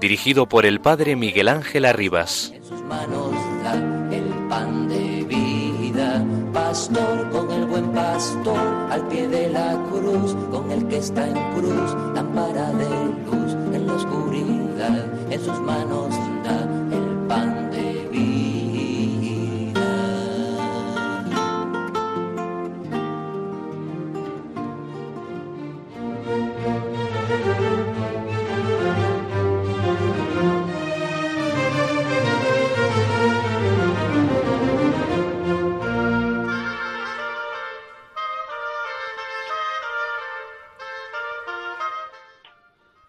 dirigido por el Padre Miguel Ángel Arribas. En sus manos da el pan de vida, pastor con el buen pastor, al pie de la cruz, con el que está en cruz, lámpara de luz en la oscuridad, en sus manos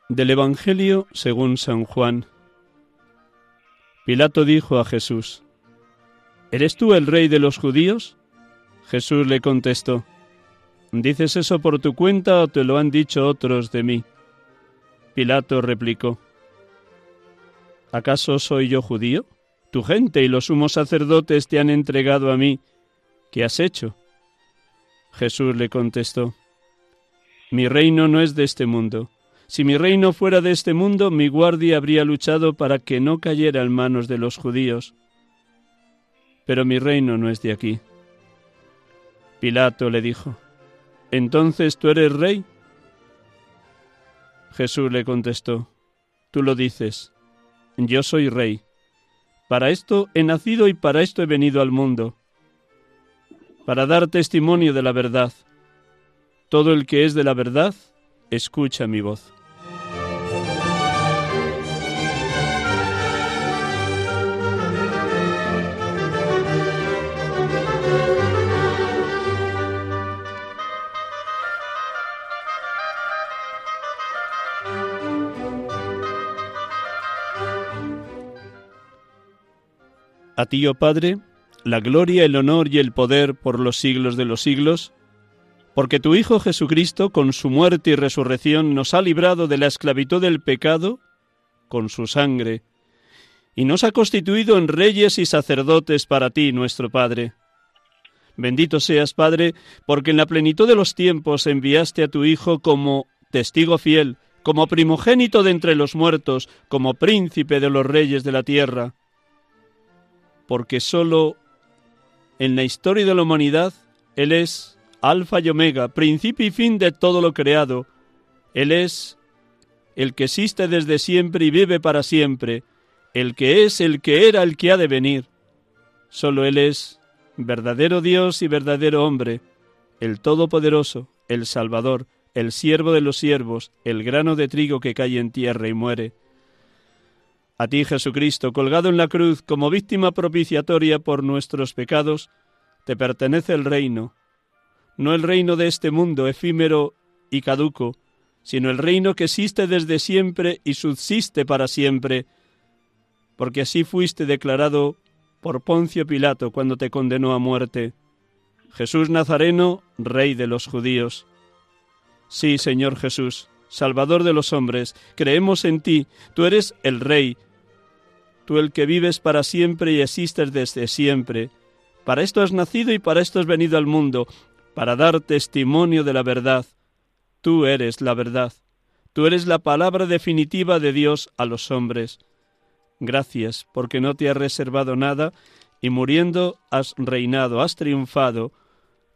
Del Evangelio según San Juan. Pilato dijo a Jesús, ¿Eres tú el rey de los judíos? Jesús le contestó, ¿Dices eso por tu cuenta o te lo han dicho otros de mí? Pilato replicó, ¿acaso soy yo judío? Tu gente y los sumos sacerdotes te han entregado a mí. ¿Qué has hecho? Jesús le contestó, Mi reino no es de este mundo. Si mi reino fuera de este mundo, mi guardia habría luchado para que no cayera en manos de los judíos. Pero mi reino no es de aquí. Pilato le dijo, ¿Entonces tú eres rey? Jesús le contestó, Tú lo dices, yo soy rey. Para esto he nacido y para esto he venido al mundo, para dar testimonio de la verdad. Todo el que es de la verdad, escucha mi voz. A ti, oh Padre, la gloria, el honor y el poder por los siglos de los siglos, porque tu Hijo Jesucristo, con su muerte y resurrección, nos ha librado de la esclavitud del pecado con su sangre, y nos ha constituido en reyes y sacerdotes para ti, nuestro Padre. Bendito seas, Padre, porque en la plenitud de los tiempos enviaste a tu Hijo como testigo fiel, como primogénito de entre los muertos, como príncipe de los reyes de la tierra porque sólo en la historia de la humanidad Él es Alfa y Omega, principio y fin de todo lo creado. Él es el que existe desde siempre y vive para siempre, el que es, el que era, el que ha de venir. Sólo Él es verdadero Dios y verdadero hombre, el Todopoderoso, el Salvador, el siervo de los siervos, el grano de trigo que cae en tierra y muere. A ti, Jesucristo, colgado en la cruz como víctima propiciatoria por nuestros pecados, te pertenece el reino, no el reino de este mundo efímero y caduco, sino el reino que existe desde siempre y subsiste para siempre, porque así fuiste declarado por Poncio Pilato cuando te condenó a muerte. Jesús Nazareno, Rey de los judíos. Sí, Señor Jesús, Salvador de los hombres, creemos en ti, tú eres el Rey, tú el que vives para siempre y existes desde siempre. Para esto has nacido y para esto has venido al mundo, para dar testimonio de la verdad. Tú eres la verdad. Tú eres la palabra definitiva de Dios a los hombres. Gracias, porque no te has reservado nada y muriendo has reinado, has triunfado,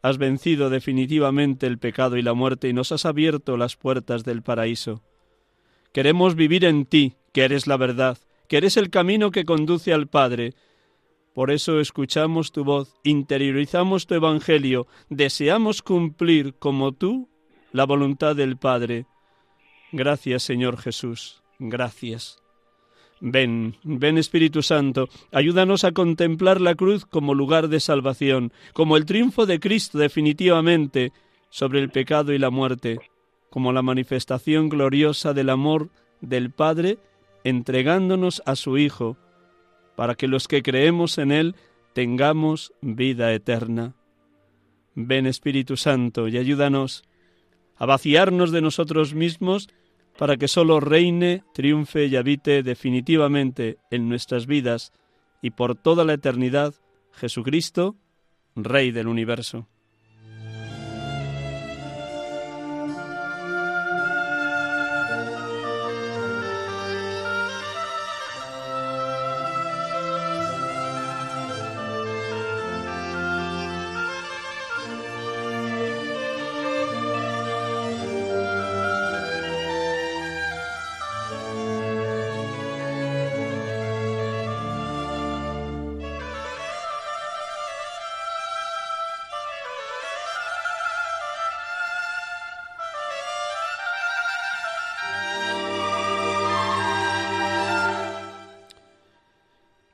has vencido definitivamente el pecado y la muerte y nos has abierto las puertas del paraíso. Queremos vivir en ti, que eres la verdad, que eres el camino que conduce al Padre. Por eso escuchamos tu voz, interiorizamos tu Evangelio, deseamos cumplir como tú la voluntad del Padre. Gracias, Señor Jesús. gracias. Ven, ven Espíritu Santo, ayúdanos a contemplar la cruz como lugar de salvación, como el triunfo de Cristo definitivamente sobre el pecado y la muerte, como la manifestación gloriosa del amor del Padre entregándonos a su Hijo, para que los que creemos en Él tengamos vida eterna. Ven Espíritu Santo y ayúdanos a vaciarnos de nosotros mismos para que sólo reine, triunfe y habite definitivamente en nuestras vidas y por toda la eternidad Jesucristo, Rey del universo.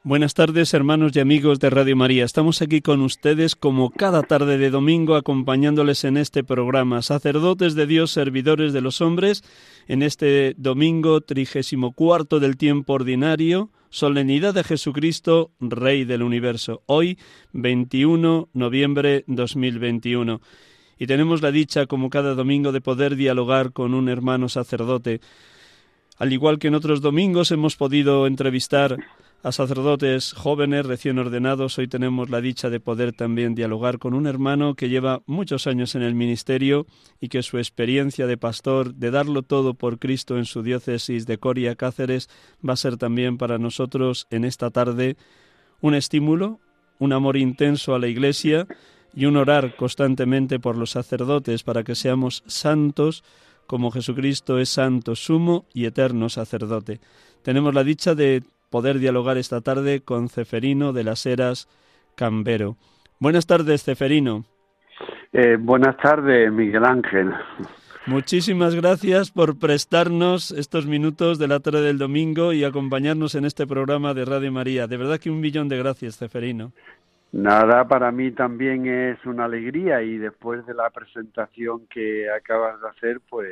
Buenas tardes, hermanos y amigos de Radio María. Estamos aquí con ustedes como cada tarde de domingo acompañándoles en este programa, sacerdotes de Dios, servidores de los hombres, en este domingo trigésimo cuarto del tiempo ordinario, solemnidad de Jesucristo, Rey del Universo. Hoy, 21 noviembre 2021. Y tenemos la dicha, como cada domingo, de poder dialogar con un hermano sacerdote. Al igual que en otros domingos hemos podido entrevistar a sacerdotes jóvenes recién ordenados. Hoy tenemos la dicha de poder también dialogar con un hermano que lleva muchos años en el ministerio y que su experiencia de pastor, de darlo todo por Cristo en su diócesis de Coria Cáceres, va a ser también para nosotros en esta tarde un estímulo, un amor intenso a la Iglesia y un orar constantemente por los sacerdotes para que seamos santos como Jesucristo es santo, sumo y eterno sacerdote. Tenemos la dicha de poder dialogar esta tarde con Ceferino de las Heras Cambero. Buenas tardes, Ceferino. Eh, buenas tardes, Miguel Ángel. Muchísimas gracias por prestarnos estos minutos de la tarde del domingo y acompañarnos en este programa de Radio María. De verdad que un millón de gracias, Ceferino. Nada, para mí también es una alegría y después de la presentación que acabas de hacer, pues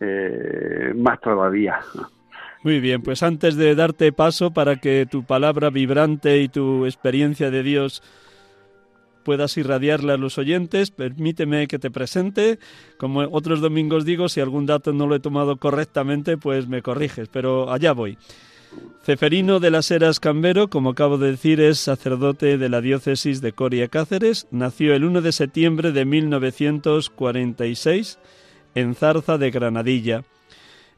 eh, más todavía. Muy bien, pues antes de darte paso para que tu palabra vibrante y tu experiencia de Dios puedas irradiarla a los oyentes, permíteme que te presente. Como otros domingos digo, si algún dato no lo he tomado correctamente, pues me corriges, pero allá voy. Ceferino de las Heras Cambero, como acabo de decir, es sacerdote de la diócesis de Coria Cáceres. Nació el 1 de septiembre de 1946 en Zarza de Granadilla.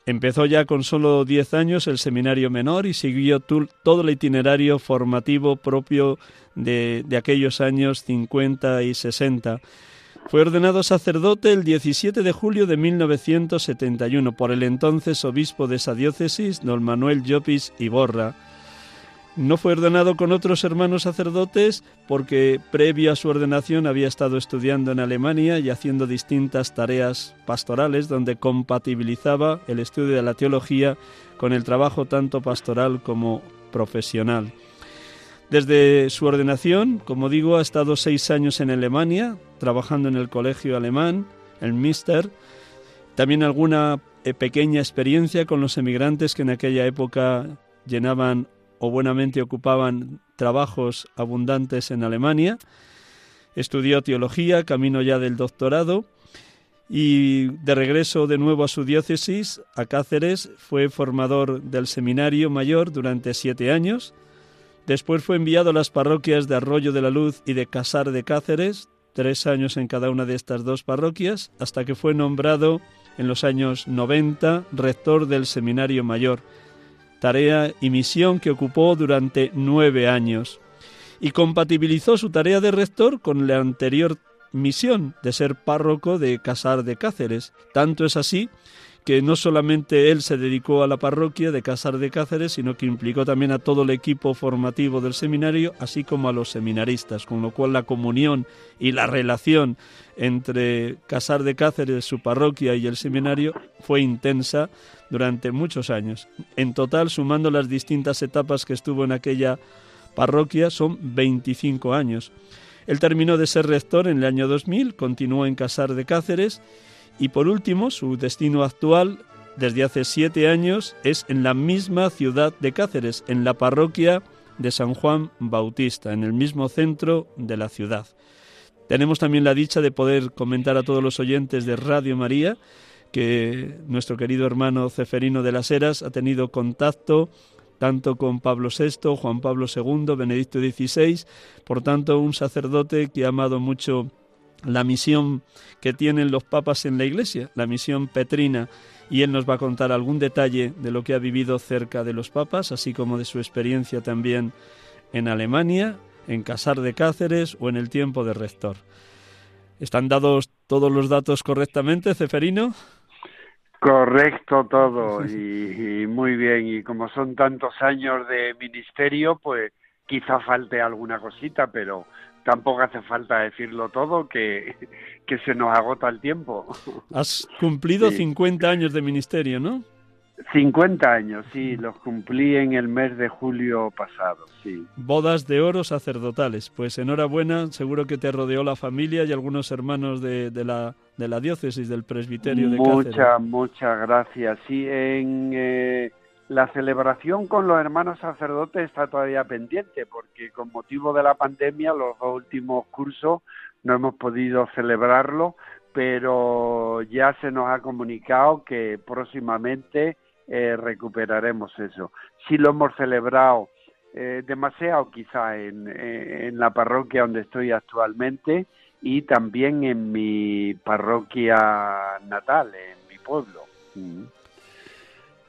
Empezó ya con solo 10 años el seminario menor y siguió todo el itinerario formativo propio de, de aquellos años 50 y 60. Fue ordenado sacerdote el 17 de julio de 1971 por el entonces obispo de esa diócesis, don Manuel Llopis Iborra. No fue ordenado con otros hermanos sacerdotes porque previo a su ordenación había estado estudiando en Alemania y haciendo distintas tareas pastorales donde compatibilizaba el estudio de la teología con el trabajo tanto pastoral como profesional. Desde su ordenación, como digo, ha estado seis años en Alemania, trabajando en el colegio alemán, el Mister, también alguna eh, pequeña experiencia con los emigrantes que en aquella época llenaban o buenamente ocupaban trabajos abundantes en Alemania. Estudió teología, camino ya del doctorado, y de regreso de nuevo a su diócesis, a Cáceres, fue formador del seminario mayor durante siete años. Después fue enviado a las parroquias de Arroyo de la Luz y de Casar de Cáceres, tres años en cada una de estas dos parroquias, hasta que fue nombrado en los años 90 rector del seminario mayor tarea y misión que ocupó durante nueve años, y compatibilizó su tarea de rector con la anterior misión de ser párroco de Casar de Cáceres. Tanto es así que no solamente él se dedicó a la parroquia de Casar de Cáceres, sino que implicó también a todo el equipo formativo del seminario, así como a los seminaristas, con lo cual la comunión y la relación entre Casar de Cáceres, su parroquia y el seminario fue intensa durante muchos años. En total, sumando las distintas etapas que estuvo en aquella parroquia, son 25 años. Él terminó de ser rector en el año 2000, continuó en Casar de Cáceres y por último, su destino actual desde hace siete años es en la misma ciudad de Cáceres, en la parroquia de San Juan Bautista, en el mismo centro de la ciudad. Tenemos también la dicha de poder comentar a todos los oyentes de Radio María que nuestro querido hermano Ceferino de las Heras ha tenido contacto tanto con Pablo VI, Juan Pablo II, Benedicto XVI, por tanto un sacerdote que ha amado mucho la misión que tienen los papas en la Iglesia, la misión petrina, y él nos va a contar algún detalle de lo que ha vivido cerca de los papas, así como de su experiencia también en Alemania, en Casar de Cáceres o en el tiempo de rector. ¿Están dados todos los datos correctamente, Ceferino? Correcto todo y, y, muy bien. Y como son tantos años de ministerio, pues quizá falte alguna cosita, pero tampoco hace falta decirlo todo, que, que se nos agota el tiempo. Has cumplido 50 años de ministerio, ¿no? 50 años, sí, los cumplí en el mes de julio pasado, sí. Bodas de oro sacerdotales. Pues enhorabuena, seguro que te rodeó la familia y algunos hermanos de, de la, de la diócesis, del presbiterio de. Muchas, muchas gracias. Sí, en... Eh, la celebración con los hermanos sacerdotes está todavía pendiente porque con motivo de la pandemia los dos últimos cursos no hemos podido celebrarlo, pero ya se nos ha comunicado que próximamente eh, recuperaremos eso. Sí lo hemos celebrado eh, demasiado quizá en, en, la parroquia donde estoy actualmente y también en mi parroquia natal, en mi pueblo. Mm.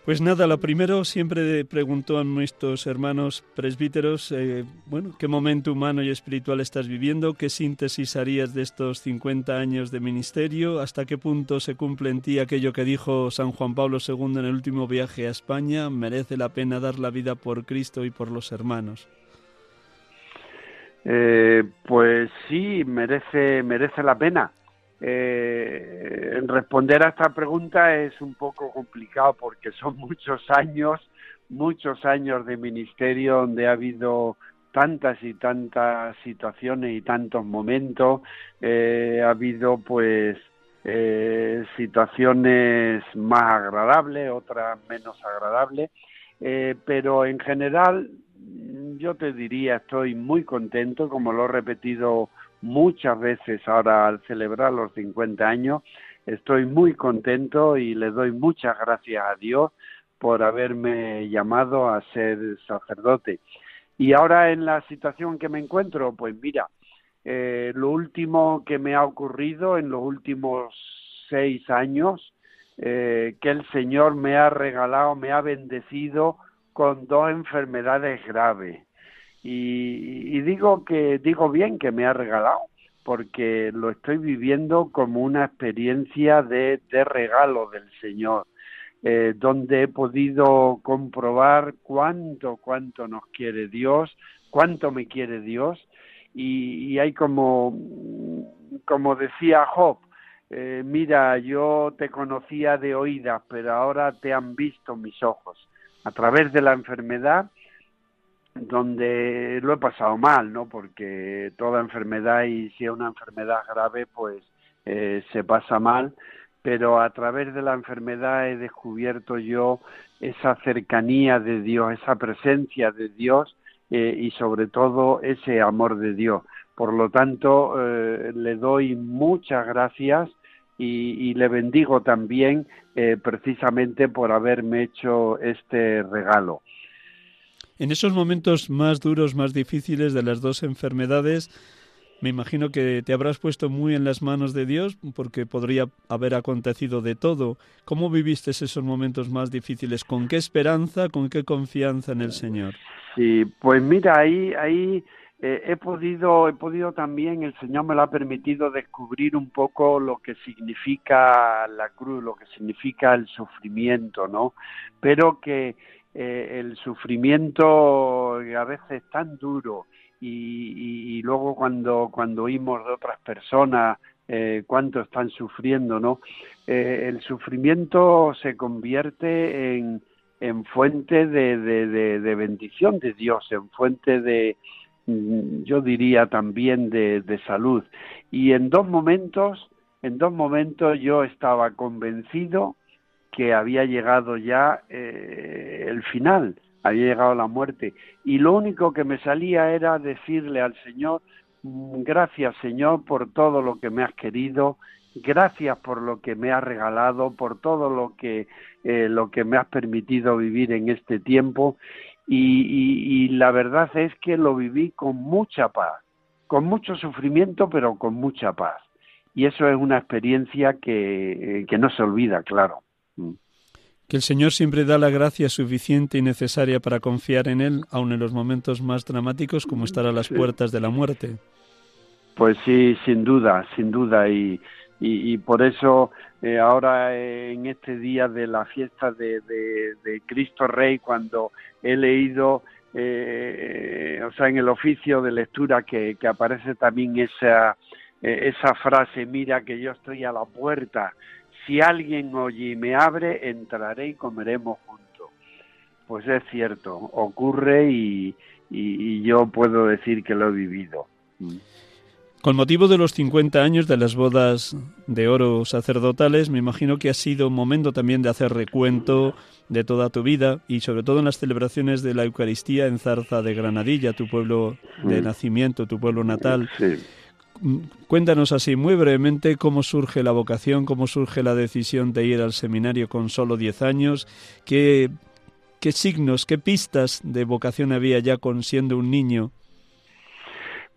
Pues nada, lo primero siempre pregunto a nuestros hermanos presbíteros, eh, bueno, ¿qué momento humano y espiritual estás viviendo? ¿Qué síntesis harías de estos 50 años de ministerio? ¿Hasta qué punto se cumple en ti aquello que dijo San Juan Pablo II en el último viaje a España? ¿Merece la pena dar la vida por Cristo y por los hermanos? Eh, pues sí, merece, merece la pena. Eh, responder a esta pregunta es un poco complicado porque son muchos años, muchos años de ministerio donde ha habido tantas y tantas situaciones y tantos momentos. Eh, ha habido pues eh, situaciones más agradables, otras menos agradables, eh, pero en general yo te diría estoy muy contento, como lo he repetido muchas veces ahora al celebrar los 50 años. Estoy muy contento y le doy muchas gracias a Dios por haberme llamado a ser sacerdote. Y ahora en la situación que me encuentro, pues mira, eh, lo último que me ha ocurrido en los últimos seis años, eh, que el Señor me ha regalado, me ha bendecido con dos enfermedades graves. Y, digo que digo bien que me ha regalado porque lo estoy viviendo como una experiencia de, de regalo del Señor, eh, donde he podido comprobar cuánto, cuánto nos quiere Dios, cuánto me quiere Dios, y, hay como, como decía Job, eh, mira, yo te conocía de oídas, pero ahora te han visto mis ojos. A través de la enfermedad donde lo he pasado mal, ¿no? Porque toda enfermedad y si es una enfermedad grave, pues eh, se pasa mal, pero a través de la enfermedad he descubierto yo esa cercanía de Dios, esa presencia de Dios eh, y sobre todo ese amor de Dios. Por lo tanto, eh, le doy muchas gracias y, y le bendigo también precisamente por haberme hecho este regalo. En esos momentos más duros, más difíciles de las dos enfermedades, me imagino que te habrás puesto muy en las manos de Dios porque podría haber acontecido de todo. ¿Cómo viviste esos momentos más difíciles? ¿Con qué esperanza, con qué confianza en el Señor? Sí, pues mira, ahí, ahí eh, he podido he podido también el Señor me lo ha permitido descubrir un poco lo que significa la cruz, lo que significa el sufrimiento, ¿no? Pero que eh, el sufrimiento a veces es tan duro y, luego cuando cuando oímos de otras personas eh, cuánto están sufriendo, ¿no? Eh, el sufrimiento se convierte en, en fuente de, de, bendición de Dios, en fuente de, mm, yo diría también de, de salud. Y en dos momentos, en dos momentos yo estaba convencido que había llegado ya eh, el final, había llegado la muerte. Y lo único que me salía era decirle al Señor, Mm, gracias Señor por todo lo que me has querido, gracias por lo que me has regalado, por todo lo que, eh, lo que me has permitido vivir en este tiempo y, la verdad es que lo viví con mucha paz, con mucho sufrimiento pero con mucha paz. Y eso es una experiencia que, eh, que no se olvida, claro. Mm. Que el Señor siempre da la gracia suficiente y necesaria para confiar en Él, aun en los momentos más dramáticos como estar a las puertas de la muerte. Pues sí, sin duda, sin duda. Y, y, por eso eh, ahora en este día de la fiesta de, de, Cristo Rey, cuando he leído, eh, o sea, en el oficio de lectura que, que aparece también esa, eh, esa frase, mira que yo estoy a la puerta si alguien oye y me abre, entraré y comeremos juntos. Pues es cierto, ocurre y, yo puedo decir que lo he vivido. Mm. Con motivo de los 50 años de las bodas de oro sacerdotales, me imagino que ha sido un momento también de hacer recuento de toda tu vida y sobre todo en las celebraciones de la Eucaristía en Zarza de Granadilla, tu pueblo de nacimiento, tu pueblo natal. Sí. Cuéntanos así muy brevemente cómo surge la vocación, cómo surge la decisión de ir al seminario con solo 10 años, qué, qué signos, qué pistas de vocación había ya con siendo un niño.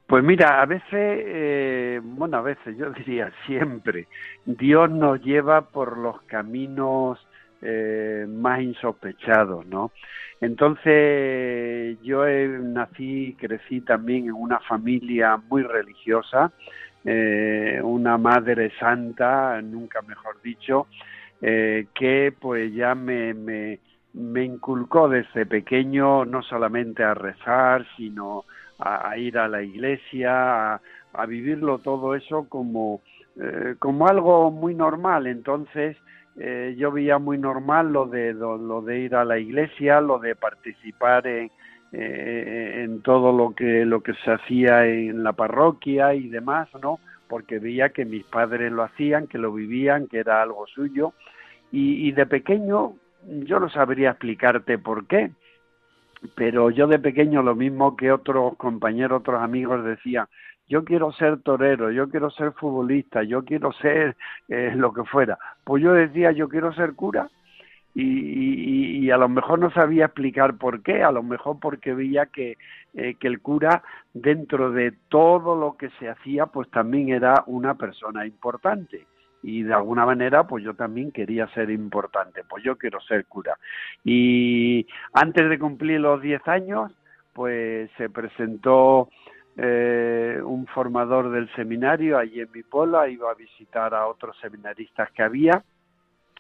Pues mira, a veces, eh, bueno, a veces yo diría siempre, Dios nos lleva por los caminos eh, más insospechados, ¿no? Entonces yo nací y crecí también en una familia muy religiosa, eh, una madre santa, nunca mejor dicho, eh, que pues ya me, me, inculcó desde pequeño no solamente a rezar, sino a, ir a la iglesia, a, vivirlo todo eso como, eh, como algo muy normal. Entonces, eh, yo veía muy normal lo de lo, de ir a la iglesia, lo de participar en, eh, en todo lo que lo que se hacía en la parroquia y demás, ¿no? Porque veía que mis padres lo hacían, que lo vivían, que era algo suyo y, y de pequeño yo no sabría explicarte por qué, pero yo de pequeño lo mismo que otros compañeros, otros amigos decían, yo quiero ser torero, yo quiero ser futbolista, yo quiero ser eh, lo que fuera. Pues yo decía, yo quiero ser cura y, a lo mejor no sabía explicar por qué, a lo mejor porque veía que, eh, que el cura dentro de todo lo que se hacía pues también era una persona importante y de alguna manera pues yo también quería ser importante, pues yo quiero ser cura. Y antes de cumplir los 10 años pues se presentó eh, un formador del seminario allí en mi pueblo, iba a visitar a otros seminaristas que había.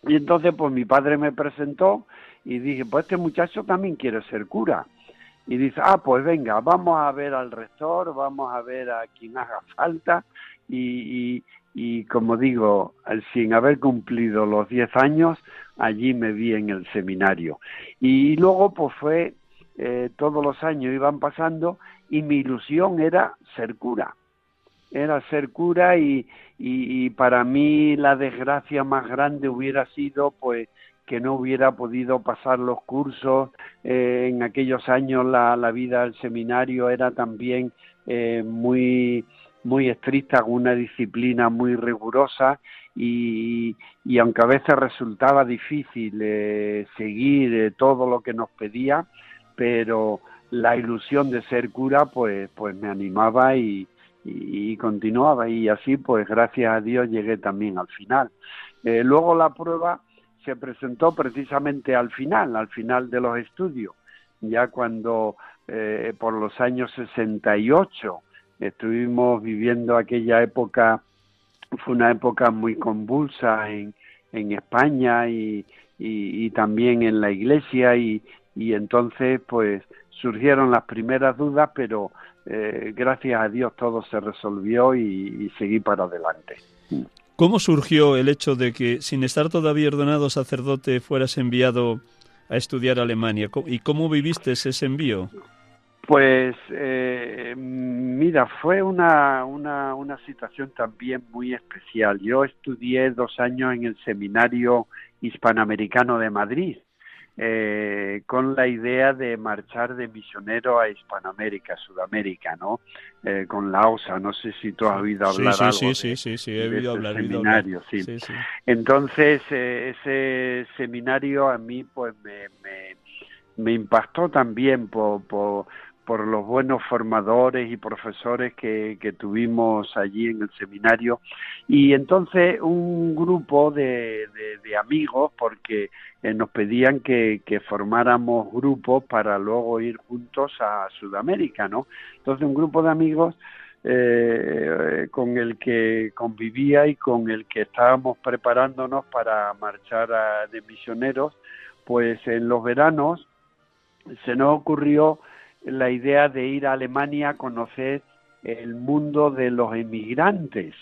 Y entonces pues mi padre me presentó y dije, pues este muchacho también quiere ser cura. Y dice, ah, pues venga, vamos a ver al rector, vamos a ver a quien haga falta. Y, y, y como digo, sin haber cumplido los 10 años, allí me vi en el seminario. Y luego pues fue, eh, todos los años iban pasando y mi ilusión era ser cura. Era ser cura y, y, para mí la desgracia más grande hubiera sido pues que no hubiera podido pasar los cursos. Eh, en aquellos años la, la, vida del seminario era también eh, muy muy estricta, con una disciplina muy rigurosa y, y aunque a veces resultaba difícil eh, seguir todo lo que nos pedía, pero la ilusión de ser cura pues pues me animaba y, continuaba y así pues gracias a Dios llegué también al final. Eh, luego la prueba se presentó precisamente al final, al final de los estudios, ya cuando eh, por los años 68. Estuvimos viviendo aquella época, fue una época muy convulsa en, en España y, también en la iglesia y entonces pues surgieron las primeras dudas, pero eh, gracias a Dios todo se resolvió y, y, seguí para adelante. ¿Cómo surgió el hecho de que, sin estar todavía ordenado sacerdote, fueras enviado a estudiar a Alemania? ¿Y cómo viviste ese envío? Pues eh, mira, fue una, una, una situación también muy especial. Yo estudié dos años en el Seminario Hispanoamericano de Madrid eh, con la idea de marchar de misionero a Hispanoamérica, Sudamérica, ¿no? Eh, con la OSA, no sé si tú has oído hablar sí, algo sí, sí, sí, sí, he oído hablar. Seminario, sí. Entonces, eh, ese seminario a mí, pues, me, me, me impactó también por, por por los buenos formadores y profesores que, que, tuvimos allí en el seminario. Y entonces un grupo de, de, amigos, porque eh, nos pedían que, formáramos grupos para luego ir juntos a Sudamérica, ¿no? Entonces un grupo de amigos eh, con el que convivía y con el que estábamos preparándonos para marchar de misioneros, pues en los veranos se nos ocurrió la idea de ir a Alemania a conocer el mundo de los emigrantes.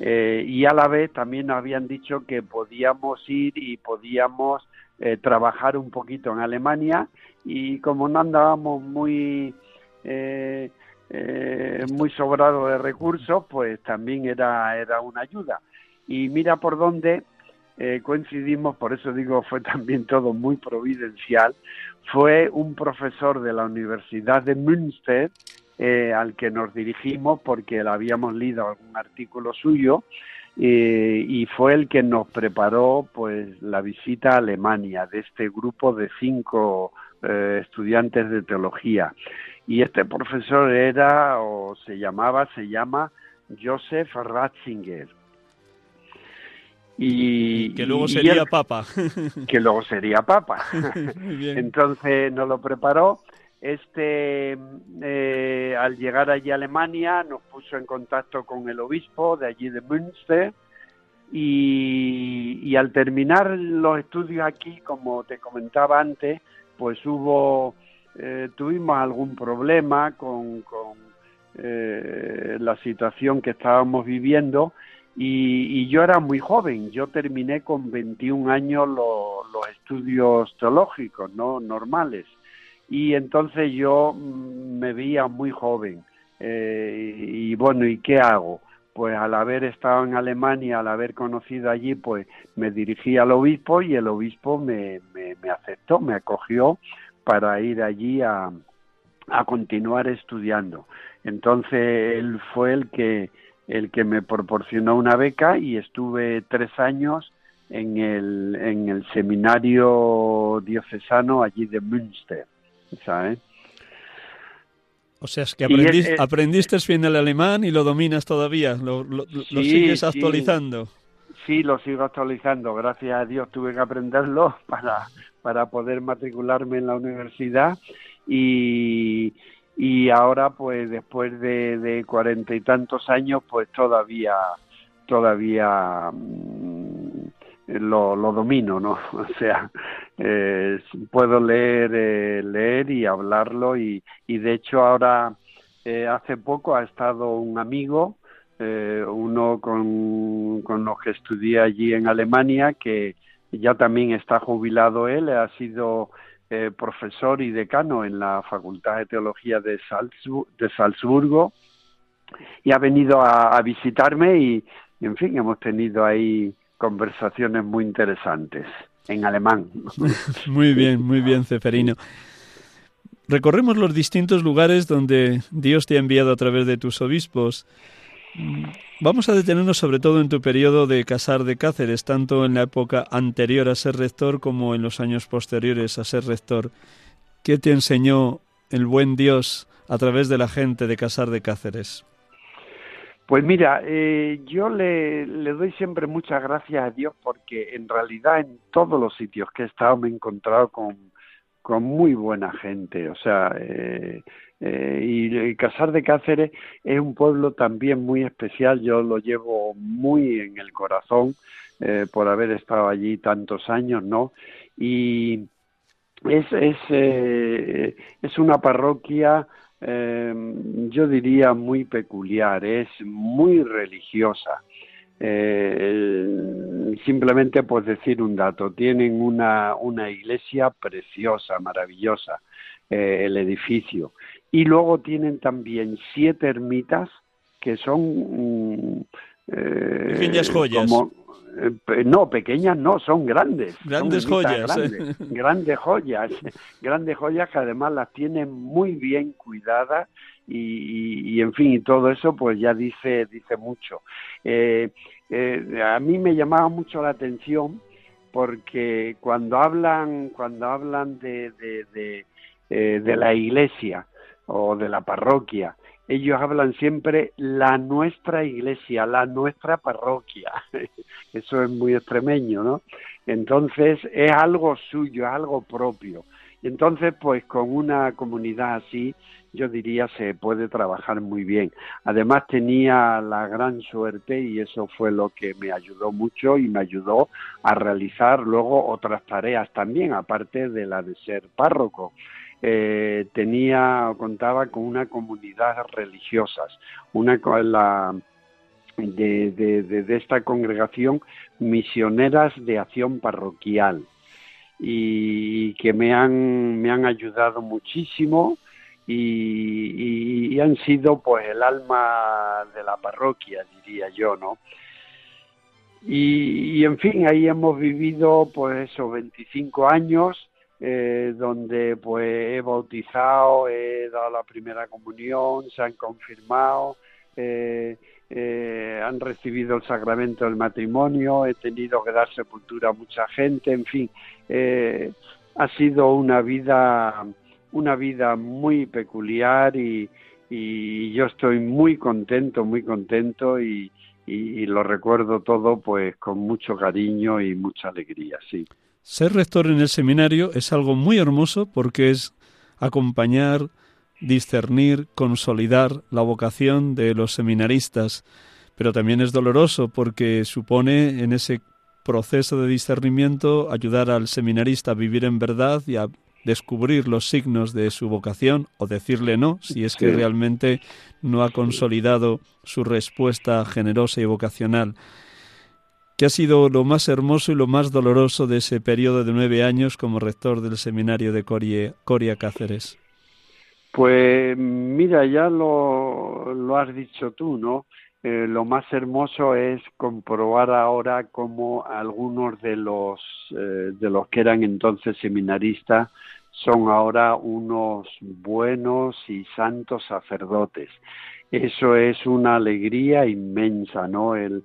Eh, y a la vez también nos habían dicho que podíamos ir y podíamos eh, trabajar un poquito en Alemania. Y como no andábamos muy eh, muy sobrados de recursos pues también era era una ayuda. Y mira por dónde coincidimos por eso digo fue también todo muy providencial fue un profesor de la Universidad de Münster eh, al que nos dirigimos porque habíamos leído algún artículo suyo eh, y fue el que nos preparó pues la visita a Alemania de este grupo de cinco eh, estudiantes de teología. Y este profesor era o se llamaba se llama Joseph Ratzinger y, que luego sería papa. Que luego sería papa. Entonces nos lo preparó. Este, eh, al llegar allí a Alemania, nos puso en contacto con el obispo de allí de Münster. Y, al terminar los estudios aquí, como te comentaba antes, pues hubo, eh, tuvimos algún problema con, con eh, la situación que estábamos viviendo y, yo era muy joven, yo terminé con 21 años los estudios teológicos, ¿no? Normales. Y entonces yo mm, me veía muy joven. Eh, y, bueno, ¿y qué hago? Pues al haber estado en Alemania, al haber conocido allí, pues me dirigí al obispo y el obispo me, me, me aceptó, me acogió para ir allí a, a continuar estudiando. Entonces él fue el que el que me proporcionó una beca y estuve tres años en el, en el seminario diocesano allí de Münster, ¿sabes? O sea, es que aprendiste bien el alemán y lo dominas todavía, lo, lo, sigues actualizando. Sí, lo sigo actualizando, gracias a Dios tuve que aprenderlo para, para poder matricularme en la universidad y, y ahora pues después de cuarenta y tantos años pues todavía todavía mm, lo, lo, domino no o sea eh, puedo leer eh, leer y hablarlo y, y de hecho ahora eh, hace poco ha estado un amigo eh, uno con, con los que estudié allí en Alemania que ya también está jubilado él ha sido eh, profesor y decano en la Facultad de Teología de, Salzburgo y ha venido a, visitarme y, en fin, hemos tenido ahí conversaciones muy interesantes en alemán. muy bien, muy bien, Ceferino. Recorremos los distintos lugares donde Dios te ha enviado a través de tus obispos. Vamos a detenernos sobre todo en tu periodo de casar de Cáceres, tanto en la época anterior a ser rector como en los años posteriores a ser rector. ¿Qué te enseñó el buen Dios a través de la gente de casar de Cáceres? Pues mira, eh, yo le, le, doy siempre muchas gracias a Dios porque en realidad en todos los sitios que he estado me he encontrado con, con muy buena gente, o sea, eh, eh, y, Casar de Cáceres es un pueblo también muy especial, yo lo llevo muy en el corazón eh, por haber estado allí tantos años, ¿no? Y es, es, eh, es una parroquia, yo diría, muy peculiar, es muy religiosa. simplemente por decir un dato, tienen una, una iglesia preciosa, maravillosa, el edificio y luego tienen también siete ermitas que son mm, eh, pequeñas joyas. Eh, no, pequeñas no, son grandes. Grandes joyas. ¿eh? Grandes, joyas. Grandes joyas que además las tienen muy bien cuidadas y, en fin, y todo eso pues ya dice, dice mucho. a mí me llamaba mucho la atención porque cuando hablan, cuando hablan de, de, de la iglesia, o de la parroquia. Ellos hablan siempre la nuestra iglesia, la nuestra parroquia. Eso es muy extremeño, ¿no? Entonces es algo suyo, es algo propio. Entonces, pues con una comunidad así, yo diría se puede trabajar muy bien. Además tenía la gran suerte y eso fue lo que me ayudó mucho y me ayudó a realizar luego otras tareas también, aparte de la de ser párroco eh, tenía contaba con una comunidad religiosas, una de, de, esta congregación misioneras de acción parroquial y que me han me han ayudado muchísimo y, han sido pues el alma de la parroquia diría yo no y en fin ahí hemos vivido pues esos 25 años eh, donde pues he bautizado, he dado la primera comunión, se han confirmado, eh, eh, han recibido el sacramento del matrimonio, he tenido que dar sepultura a mucha gente, en fin, ha sido una vida, una vida muy peculiar y, yo estoy muy contento, muy contento y, y lo recuerdo todo pues con mucho cariño y mucha alegría, sí. Ser rector en el seminario es algo muy hermoso porque es acompañar, discernir, consolidar la vocación de los seminaristas, pero también es doloroso porque supone en ese proceso de discernimiento ayudar al seminarista a vivir en verdad y a descubrir los signos de su vocación o decirle no si es que realmente no ha consolidado su respuesta generosa y vocacional. ¿Qué ha sido lo más hermoso y lo más doloroso de ese periodo de nueve años como rector del seminario de Coria, Cáceres? Pues mira, ya lo, has dicho tú, ¿no? Eh, lo más hermoso es comprobar ahora cómo algunos de los eh, de los que eran entonces seminaristas son ahora unos buenos y santos sacerdotes. Eso es una alegría inmensa, ¿no? El,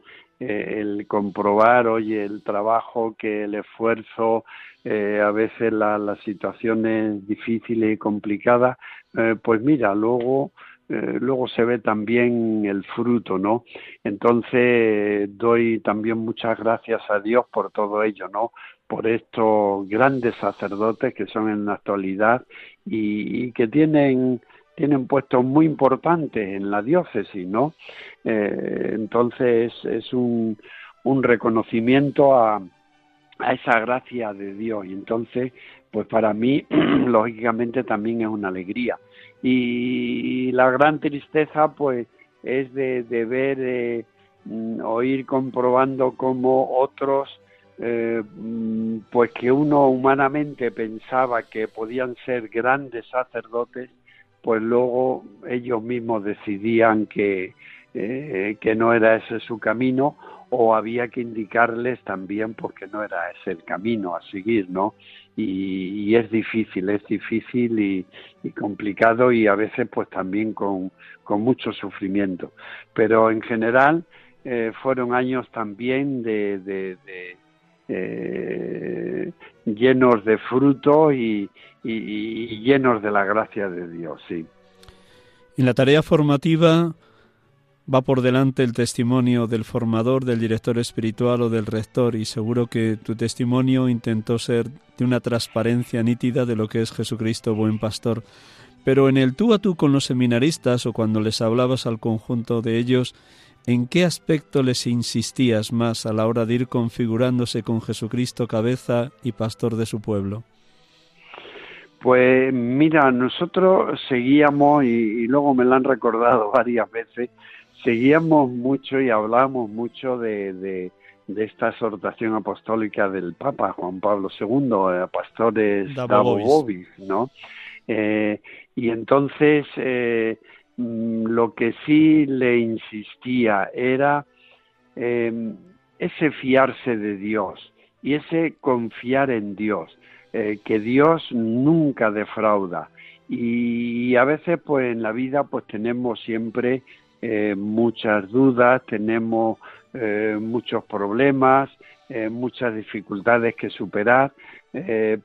eh, el comprobar, oye, el trabajo, que el esfuerzo, eh, a veces las situaciones difíciles y complicadas, eh, pues mira, luego luego se ve también el fruto, ¿no? Entonces doy también muchas gracias a Dios por todo ello, ¿no? Por estos grandes sacerdotes que son en la actualidad y que tienen tienen puestos muy importantes en la diócesis, ¿no? Eh, entonces es un, reconocimiento a, esa gracia de Dios y entonces pues para mí lógicamente también es una alegría y la gran tristeza pues es de, de ver eh, mm, o ir comprobando como otros eh, mm, pues que uno humanamente pensaba que podían ser grandes sacerdotes pues luego ellos mismos decidían que, eh, que no era ese su camino o había que indicarles también porque no era ese el camino a seguir, ¿no? Y, es difícil, es difícil y, complicado y a veces pues también con, con mucho sufrimiento. Pero en general eh, fueron años también de, eh, llenos de fruto y, y, llenos de la gracia de Dios, sí. En la tarea formativa va por delante el testimonio del formador, del director espiritual o del rector y seguro que tu testimonio intentó ser de una transparencia nítida de lo que es Jesucristo buen pastor. Pero en el tú a tú con los seminaristas o cuando les hablabas al conjunto de ellos, ¿en qué aspecto les insistías más a la hora de ir configurándose con Jesucristo cabeza y pastor de su pueblo? Pues mira, nosotros seguíamos, y, luego me lo han recordado varias veces, seguíamos mucho y hablamos mucho de, de, esta exhortación apostólica del Papa Juan Pablo II, eh, pastores Bobis, ¿no? Eh, y entonces eh, mm, lo que sí le insistía era ese fiarse de Dios y ese confiar en Dios, que Dios nunca defrauda. Y, a veces pues en la vida pues tenemos siempre eh, muchas dudas, tenemos eh, muchos problemas, eh, muchas dificultades que superar,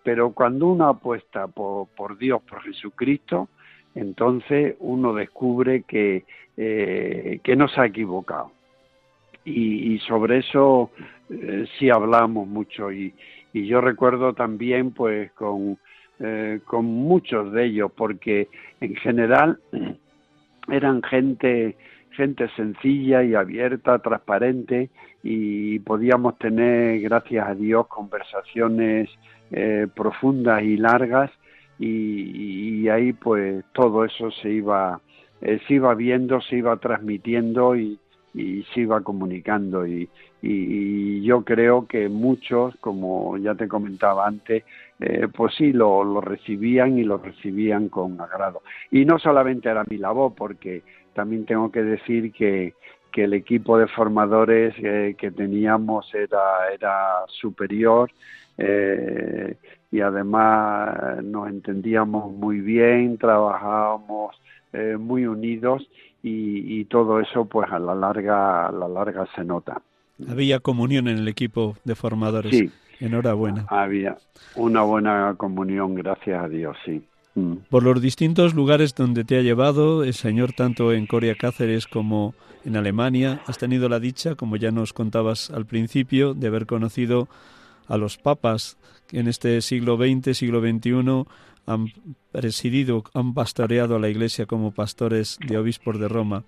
pero cuando uno apuesta por, Dios, por Jesucristo, entonces uno descubre que, que no se ha equivocado. Y, sobre eso sí hablamos mucho y, y, yo recuerdo también pues con, con muchos de ellos porque en general eran gente gente sencilla y abierta, transparente y podíamos tener, gracias a Dios, conversaciones eh, profundas y largas y, ahí pues todo eso se iba, eh, se iba viendo, se iba transmitiendo y, se iba comunicando y, yo creo que muchos, como ya te comentaba antes, eh, pues sí, lo, lo recibían y lo recibían con agrado. Y no solamente era mi labor, porque también tengo que decir que, que el equipo de formadores eh, que teníamos era, era superior eh, y además nos entendíamos muy bien, trabajábamos eh, muy unidos y, y, todo eso pues a la larga a la larga se nota. Había comunión en el equipo de formadores. Sí. Enhorabuena. Había una buena comunión, gracias a Dios, sí. Mm. Por los distintos lugares donde te ha llevado el Señor, tanto en Coria Cáceres como en Alemania, has tenido la dicha, como ya nos contabas al principio, de haber conocido a los papas en este siglo XX, siglo XXI han presidido, han pastoreado a la Iglesia como pastores de obispos de Roma.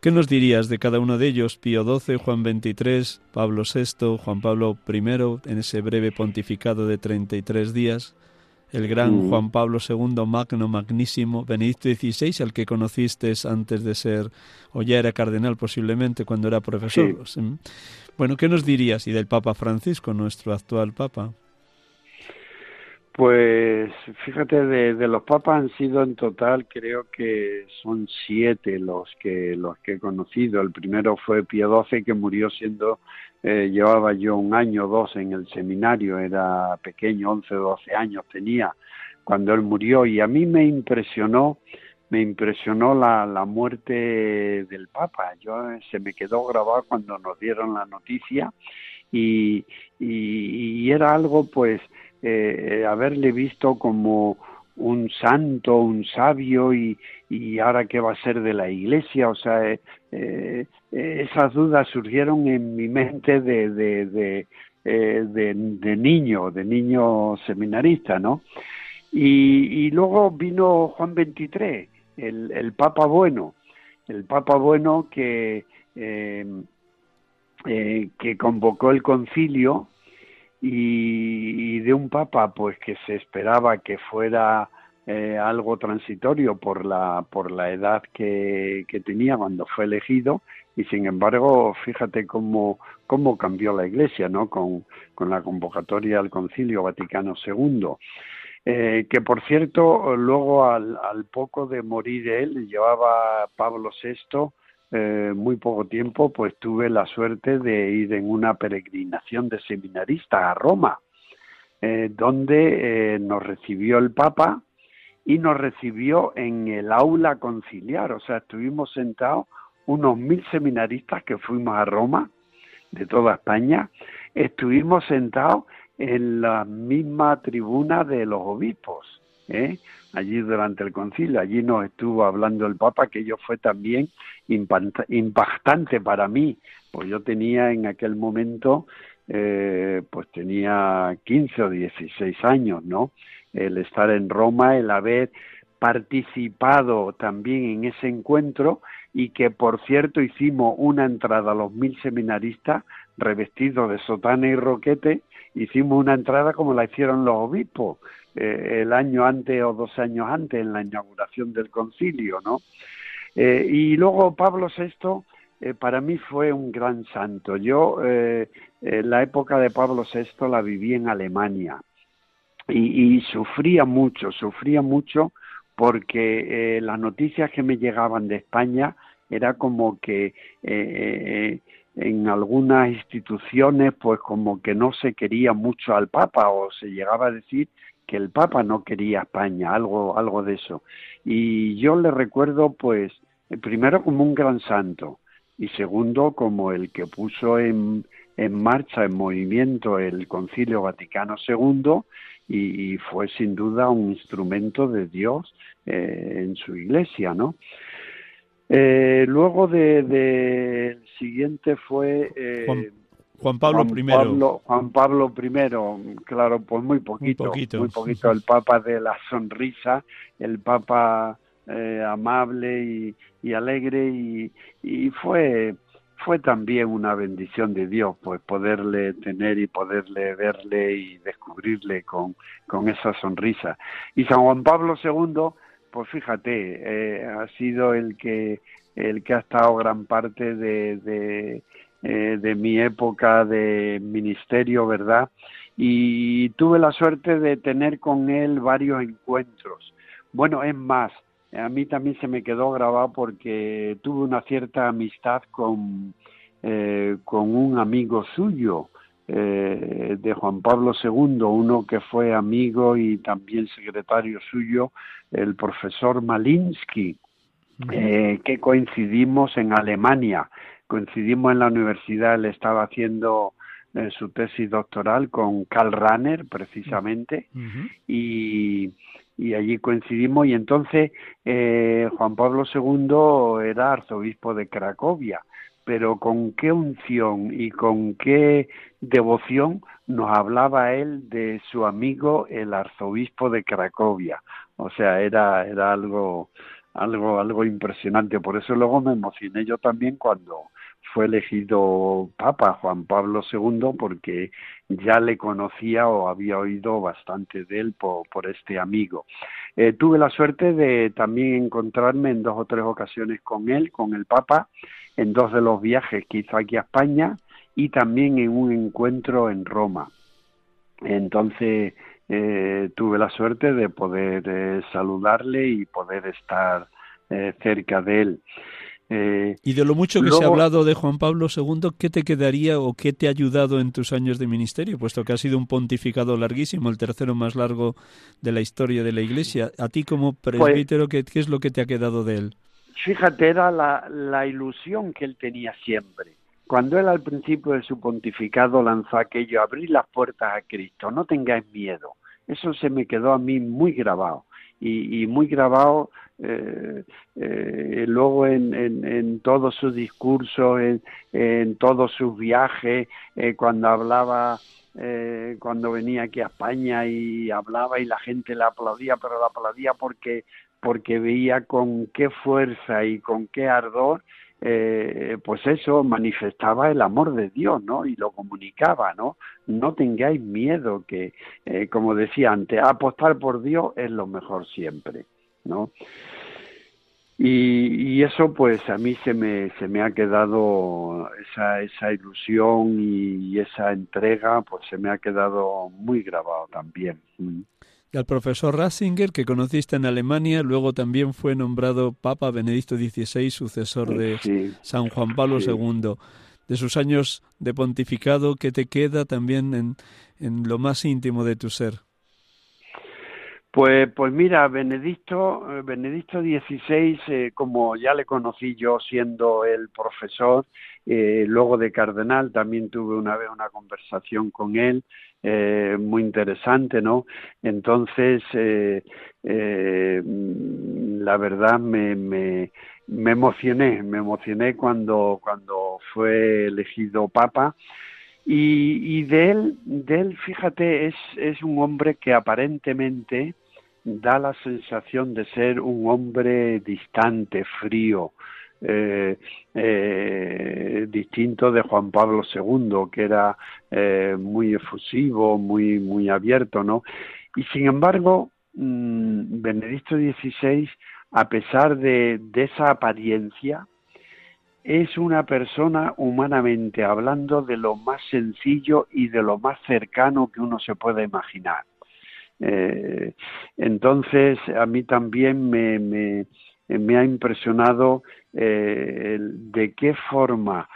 ¿Qué nos dirías de cada uno de ellos? Pío XII, Juan XXIII, Pablo VI, Juan Pablo I, en ese breve pontificado de 33 días el gran mm. Juan Pablo II, magno, magnísimo, Benedicto XVI, al que conociste antes de ser, o ya era cardenal posiblemente cuando era profesor. Bueno, ¿qué nos dirías? Y del Papa Francisco, nuestro actual Papa. Pues fíjate, de, los papas han sido en total, creo que son siete los que los que he conocido. El primero fue Pío XII, que murió siendo eh, llevaba yo un año o dos en el seminario, era pequeño, 11 o 12 años tenía cuando él murió y a mí me impresionó, me impresionó la, la muerte del Papa. Yo eh, se me quedó grabado cuando nos dieron la noticia y, y, era algo pues eh, haberle visto como un santo, un sabio y, ahora qué va a ser de la iglesia, o sea, eh, eh, esas dudas surgieron en mi mente de, niño, de niño seminarista, ¿no? Y, luego vino Juan XXIII, el, el Papa Bueno, el Papa Bueno que convocó el concilio y, de un papa pues que se esperaba que fuera eh, algo transitorio por la por la edad que, que, tenía cuando fue elegido y sin embargo fíjate cómo cómo cambió la Iglesia no con, con la convocatoria al Concilio Vaticano II eh, que por cierto luego al, al poco de morir él llevaba Pablo VI eh, muy poco tiempo, pues tuve la suerte de ir en una peregrinación de seminarista a Roma, eh, donde eh, nos recibió el Papa y nos recibió en el aula conciliar, o sea, estuvimos sentados unos mil seminaristas que fuimos a Roma, de toda España, estuvimos sentados en la misma tribuna de los obispos, ¿eh? Allí durante el concilio. Allí nos estuvo hablando el Papa, que yo fue también impactante para mí, pues yo tenía en aquel momento, eh, pues tenía 15 o 16 años, ¿no? El estar en Roma, el haber participado también en ese encuentro y que por cierto hicimos una entrada a los mil seminaristas revestidos de sotana y roquete, hicimos una entrada como la hicieron los obispos eh, el año antes o dos años antes en la inauguración del concilio, ¿no? Eh, y luego Pablo VI eh, para mí fue un gran santo. Yo la época de Pablo VI la viví en Alemania y, y sufría mucho, sufría mucho porque las noticias que me llegaban de España era como que en algunas instituciones pues como que no se quería mucho al Papa o se llegaba a decir que el Papa no quería España, algo, algo de eso. Y yo le recuerdo, pues, primero como un gran santo y segundo como el que puso en, en marcha, en movimiento el Concilio Vaticano II y, fue sin duda un instrumento de Dios eh, en su iglesia, ¿no? Eh, luego de, el siguiente fue eh, Pablo I. Juan Pablo I, claro, pues muy poquito, muy poquito, el Papa de la sonrisa, el Papa eh, amable y, alegre y, y, fue fue también una bendición de Dios, pues poderle tener y poderle verle y descubrirle con, con esa sonrisa. Y San Juan Pablo II, pues fíjate, eh, ha sido el que el que ha estado gran parte de eh, de mi época de ministerio, ¿verdad? Y tuve la suerte de tener con él varios encuentros. Bueno, es más, a mí también se me quedó grabado porque tuve una cierta amistad con, eh, con un amigo suyo, eh, de Juan Pablo II, uno que fue amigo y también secretario suyo, el profesor Malinsky, que coincidimos en Alemania coincidimos en la universidad, él estaba haciendo eh, su tesis doctoral con Karl Rahner, precisamente, y, y, allí coincidimos y entonces eh, Juan Pablo II era arzobispo de Cracovia, pero con qué unción y con qué devoción nos hablaba él de su amigo el arzobispo de Cracovia. O sea, era, era algo, algo, algo impresionante. Por eso luego me emocioné yo también cuando, fue elegido Papa Juan Pablo II porque ya le conocía o había oído bastante de él por, este amigo. Eh, tuve la suerte de también encontrarme en dos o tres ocasiones con él, con el Papa, en dos de los viajes que hizo aquí a España y también en un encuentro en Roma. Entonces eh, tuve la suerte de poder eh, saludarle y poder estar cerca de él. Eh, y de lo mucho que se ha hablado de Juan Pablo II, ¿qué te quedaría o qué te ha ayudado en tus años de ministerio? Puesto que ha sido un pontificado larguísimo, el tercero más largo de la historia de la Iglesia. A ti como pues presbítero, ¿qué, es lo que te ha quedado de él? Fíjate, era la, la ilusión que él tenía siempre. Cuando él al principio de su pontificado lanzó aquello, abrir las puertas a Cristo, no tengáis miedo. Eso se me quedó a mí muy grabado y, muy grabado eh, eh, luego en, en, en todos sus discursos, en, todos sus viajes, eh, cuando hablaba, eh, cuando venía aquí a España y hablaba y la gente le aplaudía, pero le aplaudía porque, porque veía con qué fuerza y con qué ardor eh, pues eso manifestaba el amor de Dios, ¿no? Y lo comunicaba, ¿no? No tengáis miedo, que, eh, como decía antes, apostar por Dios es lo mejor siempre, ¿no? Y, y, eso pues a mí se me, se me ha quedado esa, esa ilusión y, esa entrega pues se me ha quedado muy grabado también. Al profesor Ratzinger, que conociste en Alemania, luego también fue nombrado Papa Benedicto XVI, sucesor de San Juan Pablo II. De sus años de pontificado, ¿qué te queda también en, en lo más íntimo de tu ser? Pues, pues mira, Benedicto, eh, Benedicto XVI, eh, como ya le conocí yo siendo el profesor, eh, luego de cardenal, también tuve una vez una conversación con él, eh, muy interesante, ¿no? Entonces, eh, eh, la verdad me, me, me emocioné, me emocioné cuando, cuando fue elegido Papa. Y, y de él, de él, fíjate, es, es un hombre que aparentemente da la sensación de ser un hombre distante, frío, eh, eh, distinto de Juan Pablo II, que era eh, muy efusivo, muy, muy abierto, ¿no? Y sin embargo, mmm, Benedicto XVI, a pesar de, de esa apariencia, es una persona humanamente hablando de lo más sencillo y de lo más cercano que uno se pueda imaginar. Entonces, a mí también me, me ha impresionado eh, de qué forma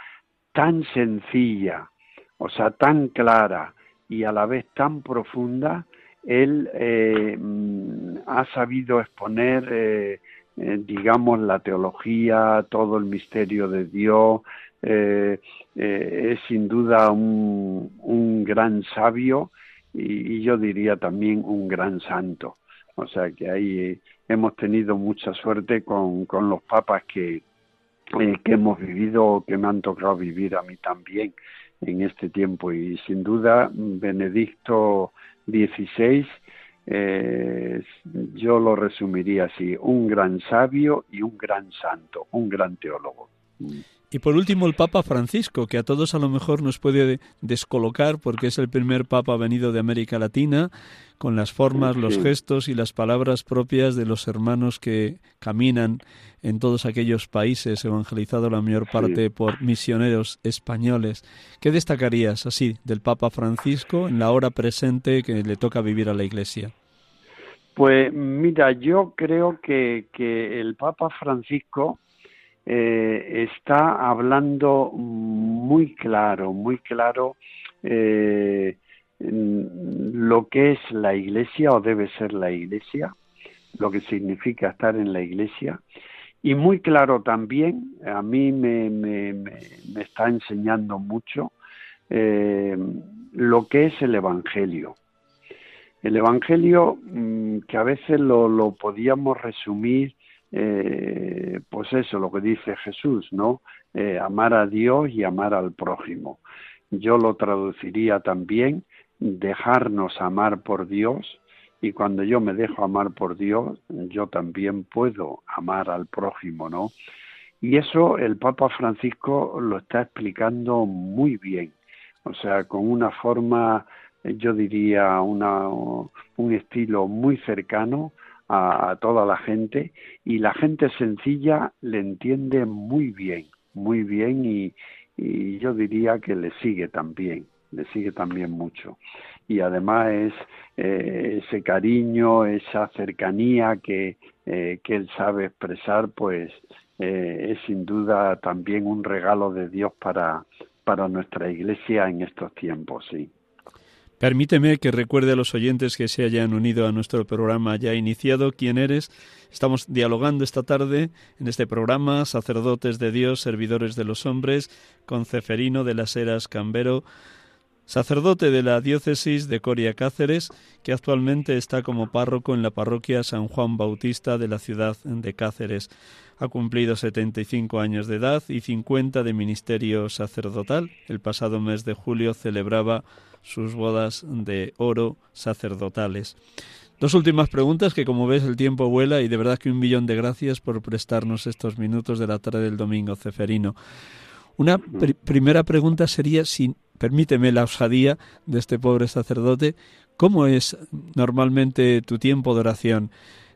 tan sencilla, o sea, tan clara y a la vez tan profunda, él eh, mm, ha sabido exponer, eh, eh, digamos, la teología, todo el misterio de Dios. Eh, eh, es sin duda un, gran sabio y, y, yo diría también un gran santo. O sea que ahí hemos tenido mucha suerte con, con los papas que, eh, que hemos vivido, que me han tocado vivir a mí también en este tiempo. Y sin duda, Benedicto XVI, eh, yo lo resumiría así, un gran sabio y un gran santo, un gran teólogo. Y por último, el Papa Francisco, que a todos a lo mejor nos puede descolocar porque es el primer Papa venido de América Latina, con las formas, los gestos y las palabras propias de los hermanos que caminan en todos aquellos países, evangelizado la mayor parte por misioneros españoles. ¿Qué destacarías así del Papa Francisco en la hora presente que le toca vivir a la Iglesia? Pues mira, yo creo que, que el Papa Francisco eh, está hablando muy claro, muy claro eh, lo que es la iglesia o debe ser la iglesia, lo que significa estar en la iglesia. Y muy claro también, a mí me, está enseñando mucho eh, lo que es el Evangelio. El Evangelio mmm, que a veces lo, lo podíamos resumir eh, pues eso, lo que dice Jesús, ¿no? Eh, amar a Dios y amar al prójimo. Yo lo traduciría también, dejarnos amar por Dios, y cuando yo me dejo amar por Dios, yo también puedo amar al prójimo, ¿no? Y eso el Papa Francisco lo está explicando muy bien, o sea, con una forma, yo diría, una, un estilo muy cercano, a, toda la gente y la gente sencilla le entiende muy bien, muy bien y, yo diría que le sigue también, le sigue también mucho. Y además eh, ese cariño, esa cercanía que, eh, que él sabe expresar, pues eh, es sin duda también un regalo de Dios para, para nuestra iglesia en estos tiempos, sí. Permíteme que recuerde a los oyentes que se hayan unido a nuestro programa ya iniciado quién eres. Estamos dialogando esta tarde en este programa Sacerdotes de Dios, Servidores de los Hombres, con Ceferino de las Heras Cambero, sacerdote de la diócesis de Coria Cáceres, que actualmente está como párroco en la parroquia San Juan Bautista de la ciudad de Cáceres. Ha cumplido 75 años de edad y 50 de ministerio sacerdotal. El pasado mes de julio celebraba sus bodas de oro sacerdotales. Dos últimas preguntas que como ves el tiempo vuela y de verdad que un millón de gracias por prestarnos estos minutos de la tarde del domingo ceferino. Una pr primera pregunta sería si permíteme la osadía de este pobre sacerdote, ¿cómo es normalmente tu tiempo de oración?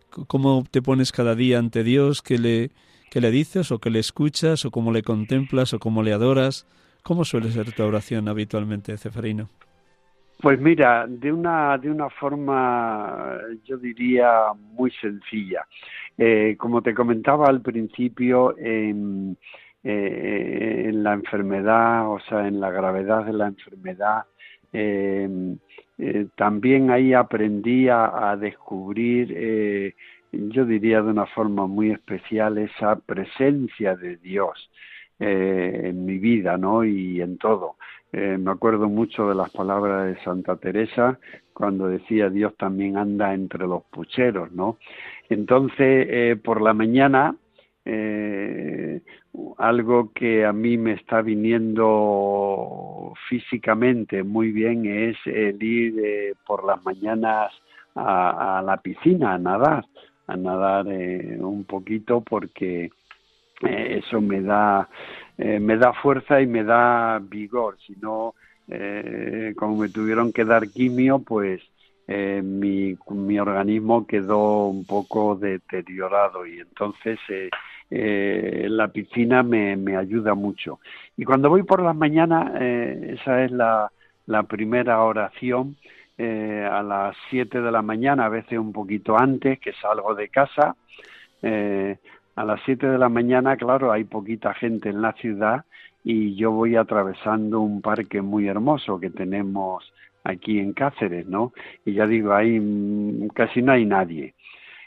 ¿Cómo te pones cada día ante Dios? ¿Qué le, qué le dices o qué le escuchas o cómo le contemplas o cómo le adoras? ¿Cómo suele ser tu oración habitualmente, Ceferino? Pues mira, de una, de una forma, yo diría, muy sencilla. Eh, como te comentaba al principio, en, eh, en la enfermedad, o sea, en la gravedad de la enfermedad, eh, eh, también ahí aprendí a, a descubrir, yo diría de una forma muy especial, esa presencia de Dios. en mi vida, ¿no? Y en todo. Me acuerdo mucho de las palabras de Santa Teresa cuando decía Dios también anda entre los pucheros, ¿no? Entonces, por la mañana, algo que a mí me está viniendo físicamente muy bien es el ir por las mañanas a, la piscina a nadar, a nadar un poquito porque eh, eso me da eh, me da fuerza y me da vigor. Si no eh, como me tuvieron que dar quimio pues eh, mi, mi organismo quedó un poco deteriorado y entonces eh, eh, la piscina me, me ayuda mucho. Y cuando voy por las mañanas eh, esa es la, la primera oración a las 7 de la mañana a veces un poquito antes que salgo de casa a las 7 de la mañana, claro, hay poquita gente en la ciudad y yo voy atravesando un parque muy hermoso que tenemos aquí en Cáceres, ¿no? Y ya digo, ahí mm, casi no hay nadie.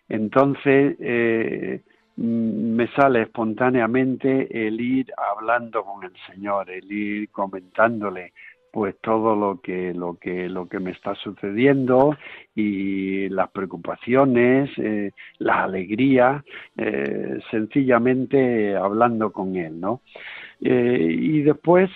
Entonces, eh, mm, me sale espontáneamente el ir hablando con el Señor, el ir comentándole pues todo lo que lo que lo que me está sucediendo y las preocupaciones eh, la alegría eh, sencillamente hablando con él no eh, y después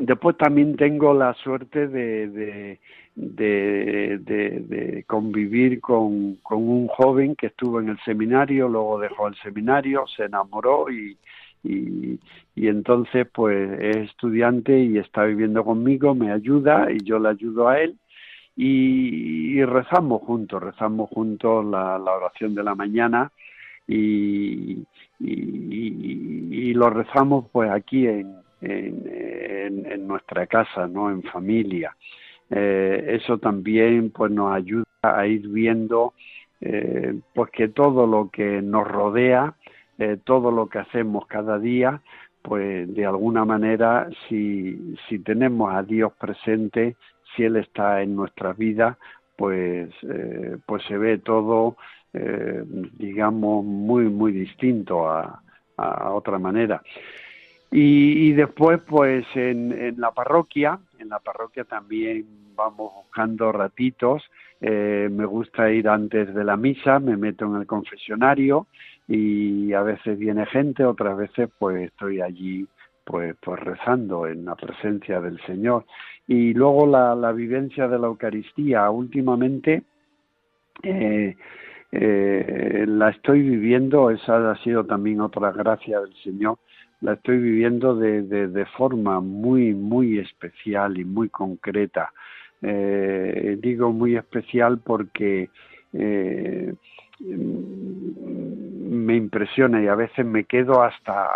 después también tengo la suerte de de, de, convivir con, con un joven que estuvo en el seminario luego dejó el seminario se enamoró y y, y entonces pues es estudiante y está viviendo conmigo, me ayuda y yo le ayudo a él. Y, y rezamos juntos, rezamos juntos la, la, oración de la mañana y, y, y lo rezamos pues aquí en, en, nuestra casa, ¿no? En familia. Eh, eso también pues nos ayuda a ir viendo eh, pues que todo lo que nos rodea eh, todo lo que hacemos cada día, pues de alguna manera, si, si tenemos a Dios presente, si Él está en nuestra vida, pues, eh, pues se ve todo, digamos, muy, muy distinto a, a otra manera. Y, y, después, pues en, la parroquia, en la parroquia también vamos buscando ratitos. Eh, me gusta ir antes de la misa, me meto en el confesionario y a veces viene gente, otras veces pues estoy allí pues, pues rezando en la presencia del Señor. Y luego la, la vivencia de la Eucaristía, últimamente eh, eh, la estoy viviendo, esa ha sido también otra gracia del Señor, la estoy viviendo de, de, forma muy, muy especial y muy concreta. Eh, digo muy especial porque eh, me impresiona y a veces me quedo hasta,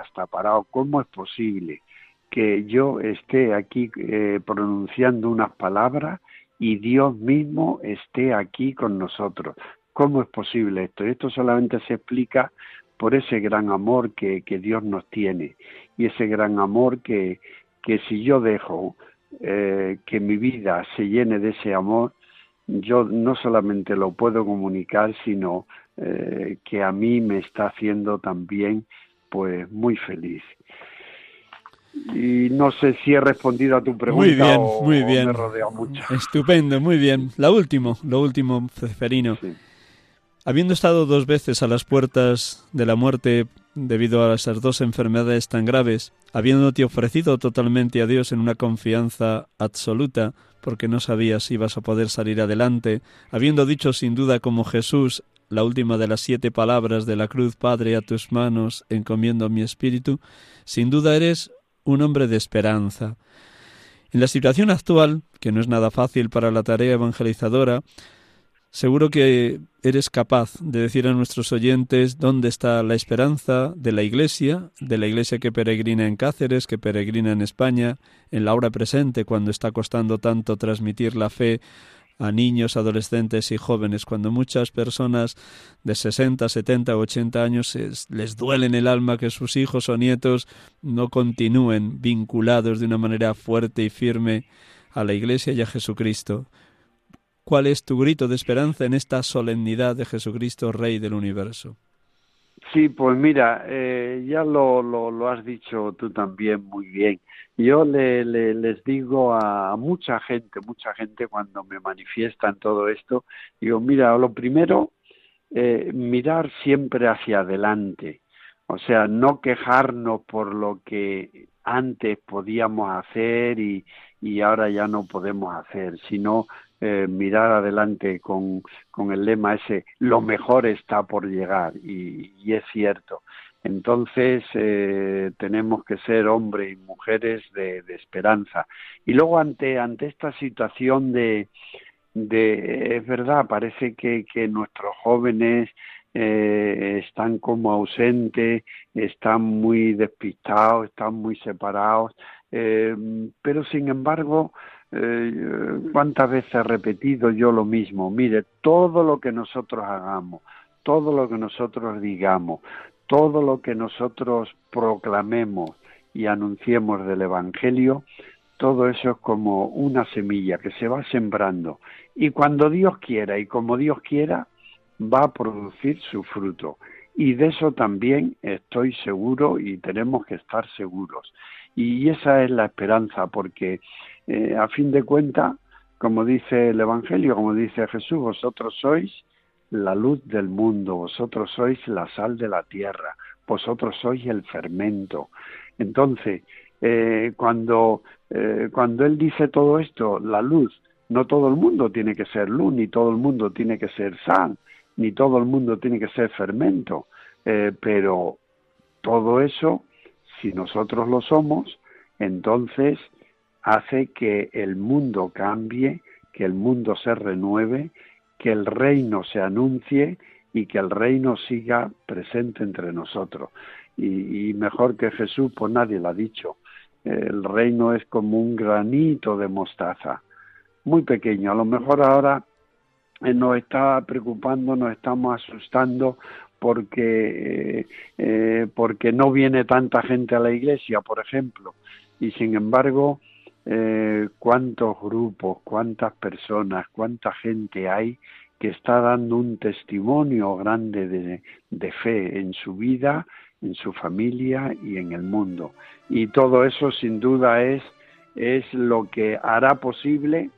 hasta parado. ¿Cómo es posible que yo esté aquí eh, pronunciando unas palabras y Dios mismo esté aquí con nosotros? ¿Cómo es posible esto? Esto solamente se explica por ese gran amor que, que Dios nos tiene y ese gran amor que, que si yo dejo eh, que mi vida se llene de ese amor, yo no solamente lo puedo comunicar, sino eh, que a mí me está haciendo también pues muy feliz. Y no sé si he respondido a tu pregunta muy bien, o, muy bien. me rodea mucho. Estupendo, muy bien. La última, lo último, Ceferino. Sí. Habiendo estado dos veces a las puertas de la muerte debido a esas dos enfermedades tan graves, habiéndote ofrecido totalmente a Dios en una confianza absoluta, porque no sabías si ibas a poder salir adelante, habiendo dicho sin duda como Jesús la última de las siete palabras de la cruz, Padre, a tus manos encomiendo mi espíritu, sin duda eres un hombre de esperanza. En la situación actual, que no es nada fácil para la tarea evangelizadora, Seguro que eres capaz de decir a nuestros oyentes dónde está la esperanza de la Iglesia, de la Iglesia que peregrina en Cáceres, que peregrina en España, en la hora presente, cuando está costando tanto transmitir la fe a niños, adolescentes y jóvenes, cuando muchas personas de 60, 70 o 80 años les duele en el alma que sus hijos o nietos no continúen vinculados de una manera fuerte y firme a la Iglesia y a Jesucristo. ¿Cuál es tu grito de esperanza en esta solemnidad de Jesucristo, Rey del universo? Sí, pues mira, eh, ya lo, lo, has dicho tú también muy bien. Yo le, les digo a mucha gente, mucha gente cuando me manifiestan todo esto, digo, mira, lo primero, eh, mirar siempre hacia adelante, o sea, no quejarnos por lo que antes podíamos hacer y, y ahora ya no podemos hacer, sino eh, mirar adelante con, con, el lema ese, lo mejor está por llegar, y, es cierto. Entonces eh, tenemos que ser hombres y mujeres de, esperanza. Y luego ante, ante esta situación de, de, es verdad, parece que, que nuestros jóvenes eh, están como ausentes, están muy despistados, están muy separados, pero sin embargo eh, ¿Cuántas veces he repetido yo lo mismo? Mire, todo lo que nosotros hagamos, todo lo que nosotros digamos, todo lo que nosotros proclamemos y anunciemos del Evangelio, todo eso es como una semilla que se va sembrando y cuando Dios quiera y como Dios quiera va a producir su fruto. Y de eso también estoy seguro y tenemos que estar seguros. Y esa es la esperanza, porque eh, a fin de cuentas, como dice el Evangelio, como dice Jesús, vosotros sois la luz del mundo, vosotros sois la sal de la tierra, vosotros sois el fermento. Entonces, eh, cuando, eh, cuando Él dice todo esto, la luz, no todo el mundo tiene que ser luz, ni todo el mundo tiene que ser sal, ni todo el mundo tiene que ser fermento, pero todo eso, si nosotros lo somos, entonces hace que el mundo cambie, que el mundo se renueve, que el reino se anuncie y que el reino siga presente entre nosotros. Y, mejor que Jesús, pues nadie lo ha dicho. El reino es como un granito de mostaza, muy pequeño. A lo mejor ahora eh, nos está preocupando, nos estamos asustando porque, eh, eh, porque no viene tanta gente a la iglesia, por ejemplo. Y sin embargo, eh, cuántos grupos, cuántas personas, cuánta gente hay que está dando un testimonio grande de, de, fe en su vida, en su familia y en el mundo. Y todo eso sin duda es, es lo que hará posible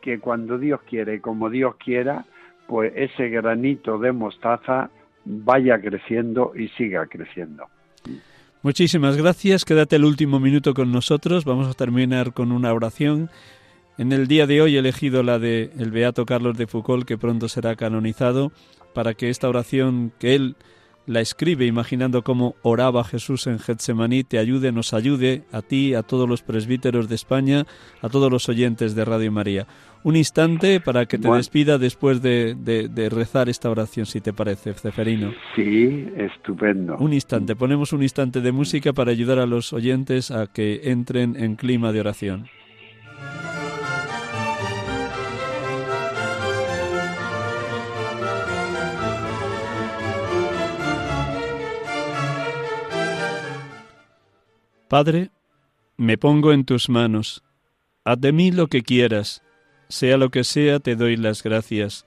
que cuando Dios quiere como Dios quiera, pues ese granito de mostaza vaya creciendo y siga creciendo. Muchísimas gracias. Quédate el último minuto con nosotros. Vamos a terminar con una oración. En el día de hoy he elegido la de el beato Carlos de Foucault, que pronto será canonizado, para que esta oración que él la escribe imaginando cómo oraba Jesús en Getsemaní, te ayude, nos ayude a ti, a todos los presbíteros de España, a todos los oyentes de Radio María. Un instante para que te despida después de, rezar esta oración, si te parece, Ceferino. Sí, estupendo. Un instante, ponemos un instante de música para ayudar a los oyentes a que entren en clima de oración. Padre, me pongo en tus manos. Haz de mí lo que quieras. Sea lo que sea, te doy las gracias.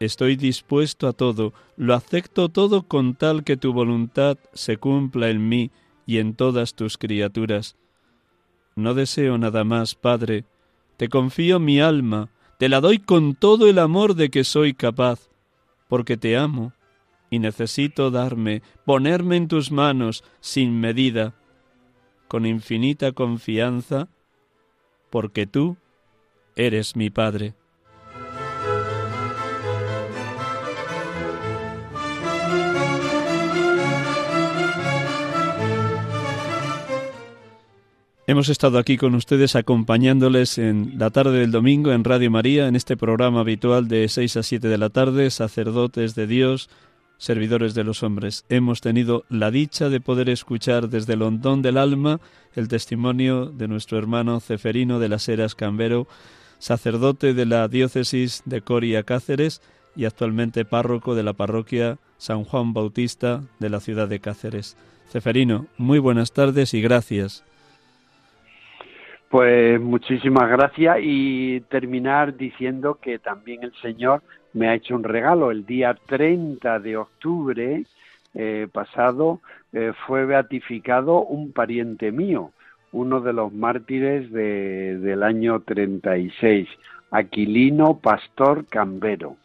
Estoy dispuesto a todo, lo acepto todo con tal que tu voluntad se cumpla en mí y en todas tus criaturas. No deseo nada más, Padre. Te confío mi alma, te la doy con todo el amor de que soy capaz, porque te amo y necesito darme, ponerme en tus manos sin medida con infinita confianza, porque tú eres mi Padre. Hemos estado aquí con ustedes acompañándoles en la tarde del domingo en Radio María, en este programa habitual de 6 a 7 de la tarde, sacerdotes de Dios, servidores de los hombres. Hemos tenido la dicha de poder escuchar desde el hondón del alma el testimonio de nuestro hermano Ceferino de las Heras Cambero, sacerdote de la diócesis de Coria Cáceres y actualmente párroco de la parroquia San Juan Bautista de la ciudad de Cáceres. Ceferino, muy buenas tardes y gracias. Pues muchísimas gracias y terminar diciendo que también el Señor me ha hecho un regalo el día 30 de octubre. eh, pasado eh, fue beatificado un pariente mío, uno de los mártires de, del año 36, Aquilino Pastor Cambero.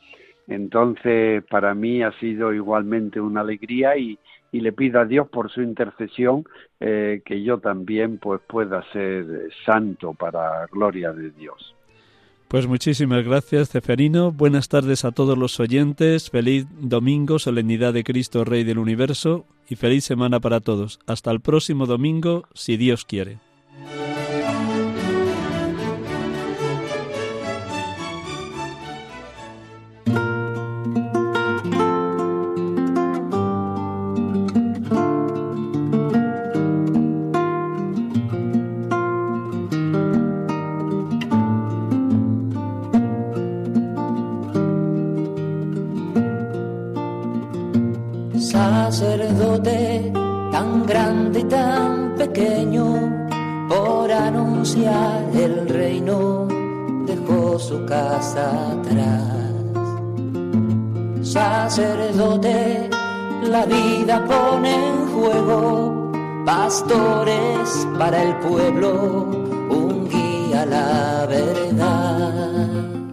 Entonces, para mí ha sido igualmente una alegría y, y le pido a Dios por su intercesión eh, que yo también pues pueda ser santo para gloria de Dios. Pues muchísimas gracias, Ceferino. Buenas tardes a todos los oyentes. Feliz domingo, solemnidad de Cristo, Rey del Universo, y feliz semana para todos. Hasta el próximo domingo, si Dios quiere.